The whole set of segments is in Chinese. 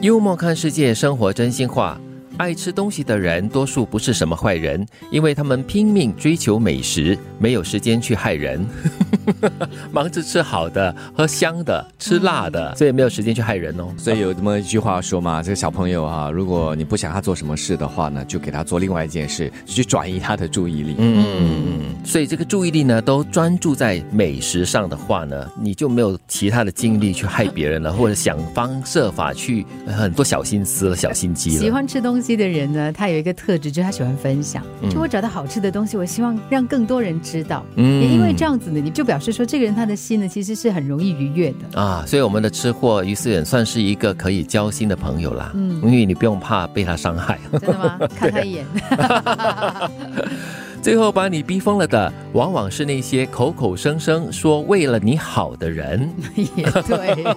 幽默看世界，生活真心话。爱吃东西的人，多数不是什么坏人，因为他们拼命追求美食，没有时间去害人，忙着吃好的、喝香的、吃辣的，所以没有时间去害人哦。所以有这么一句话说嘛，这个小朋友啊，如果你不想他做什么事的话呢，就给他做另外一件事，去转移他的注意力。嗯嗯嗯，所以这个注意力呢，都专注在美食上的话呢，你就没有其他的精力去害别人了，或者想方设法去很多小心思了、小心机了。喜欢吃东西。的人呢，他有一个特质，就是他喜欢分享。就我找到好吃的东西，我希望让更多人知道。嗯，也因为这样子呢，你就表示说，这个人他的心呢，其实是很容易愉悦的啊。所以我们的吃货于思远算是一个可以交心的朋友啦。嗯，因为你不用怕被他伤害。真的吗？看他一眼。最后把你逼疯了的，往往是那些口口声声说为了你好的人。也对，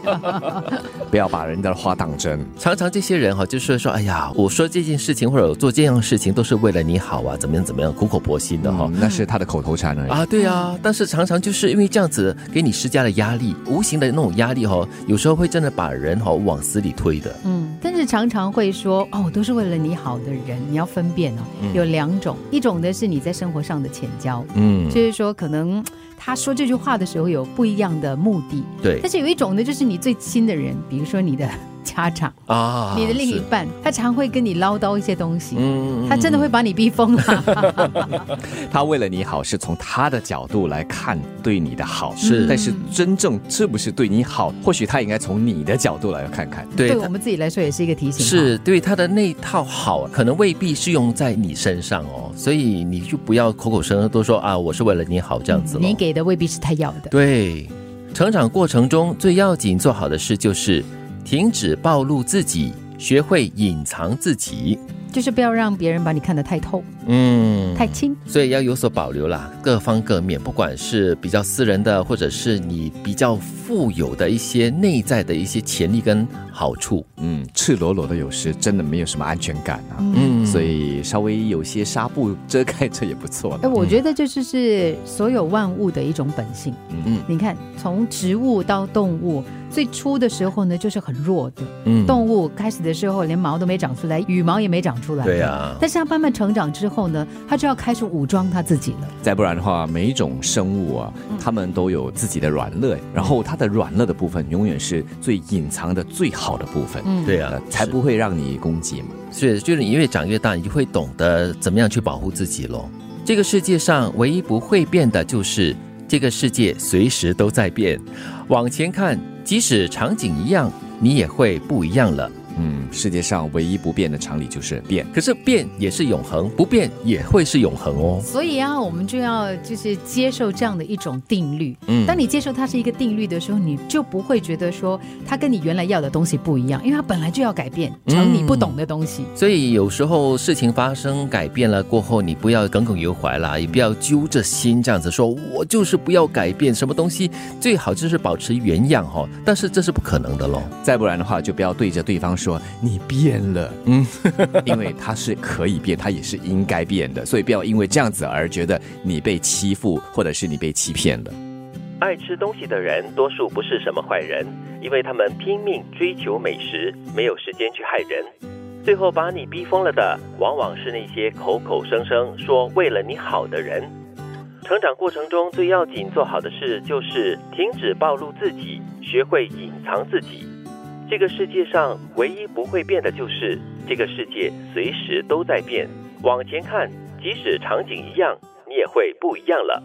不要把人家的话当真。常常这些人哈，就是说，哎呀，我说这件事情或者做这样的事情，都是为了你好啊，怎么样怎么样，苦口婆心的哈。那是他的口头禅而已啊。对啊，但是常常就是因为这样子给你施加了压力，无形的那种压力哈，有时候会真的把人哈往死里推的。嗯，但是常常会说哦，都是为了你好的人，你要分辨哦，有两种，一种呢是你在。生活上的浅交，嗯，就是说，可能他说这句话的时候有不一样的目的，对。但是有一种呢，就是你最亲的人，比如说你的。家长啊，你的另一半，他常会跟你唠叨一些东西，嗯，他真的会把你逼疯了。他为了你好，是从他的角度来看对你的好，是，但是真正是不是对你好，或许他应该从你的角度来看看。对我们自己来说，也是一个提醒。是对他的那套好，可能未必适用在你身上哦，所以你就不要口口声声都说啊，我是为了你好这样子。你给的未必是他要的。对，成长过程中最要紧做好的事就是。停止暴露自己，学会隐藏自己，就是不要让别人把你看得太透，嗯，太轻，所以要有所保留啦，各方各面，不管是比较私人的，或者是你比较富有的一些内在的一些潜力跟好处，嗯，赤裸裸的有时真的没有什么安全感啊，嗯，所以稍微有些纱布遮盖着也不错。哎，我觉得这就是所有万物的一种本性，嗯，你看从植物到动物。最初的时候呢，就是很弱的，嗯，动物开始的时候连毛都没长出来，羽毛也没长出来，对呀。但是它慢慢成长之后呢，它就要开始武装它自己了。再不然的话，每一种生物啊，它们都有自己的软肋，然后它的软肋的部分永远是最隐藏的最好的部分，嗯对呀，才不会让你攻击嘛。所以就是你越长越大，你就会懂得怎么样去保护自己喽。这个世界上唯一不会变的就是这个世界随时都在变，往前看。即使场景一样，你也会不一样了。嗯，世界上唯一不变的常理就是变，可是变也是永恒，不变也会是永恒哦。所以啊，我们就要就是接受这样的一种定律。嗯，当你接受它是一个定律的时候，你就不会觉得说它跟你原来要的东西不一样，因为它本来就要改变成你不懂的东西。所以有时候事情发生改变了过后，你不要耿耿于怀啦，也不要揪着心这样子说，我就是不要改变什么东西，最好就是保持原样哈。但是这是不可能的喽。再不然的话，就不要对着对方。说你变了，嗯，因为他是可以变，他也是应该变的，所以不要因为这样子而觉得你被欺负，或者是你被欺骗了。爱吃东西的人，多数不是什么坏人，因为他们拼命追求美食，没有时间去害人。最后把你逼疯了的，往往是那些口口声声说为了你好的人。成长过程中最要紧做好的事，就是停止暴露自己，学会隐藏自己。这个世界上唯一不会变的就是这个世界随时都在变。往前看，即使场景一样，你也会不一样了。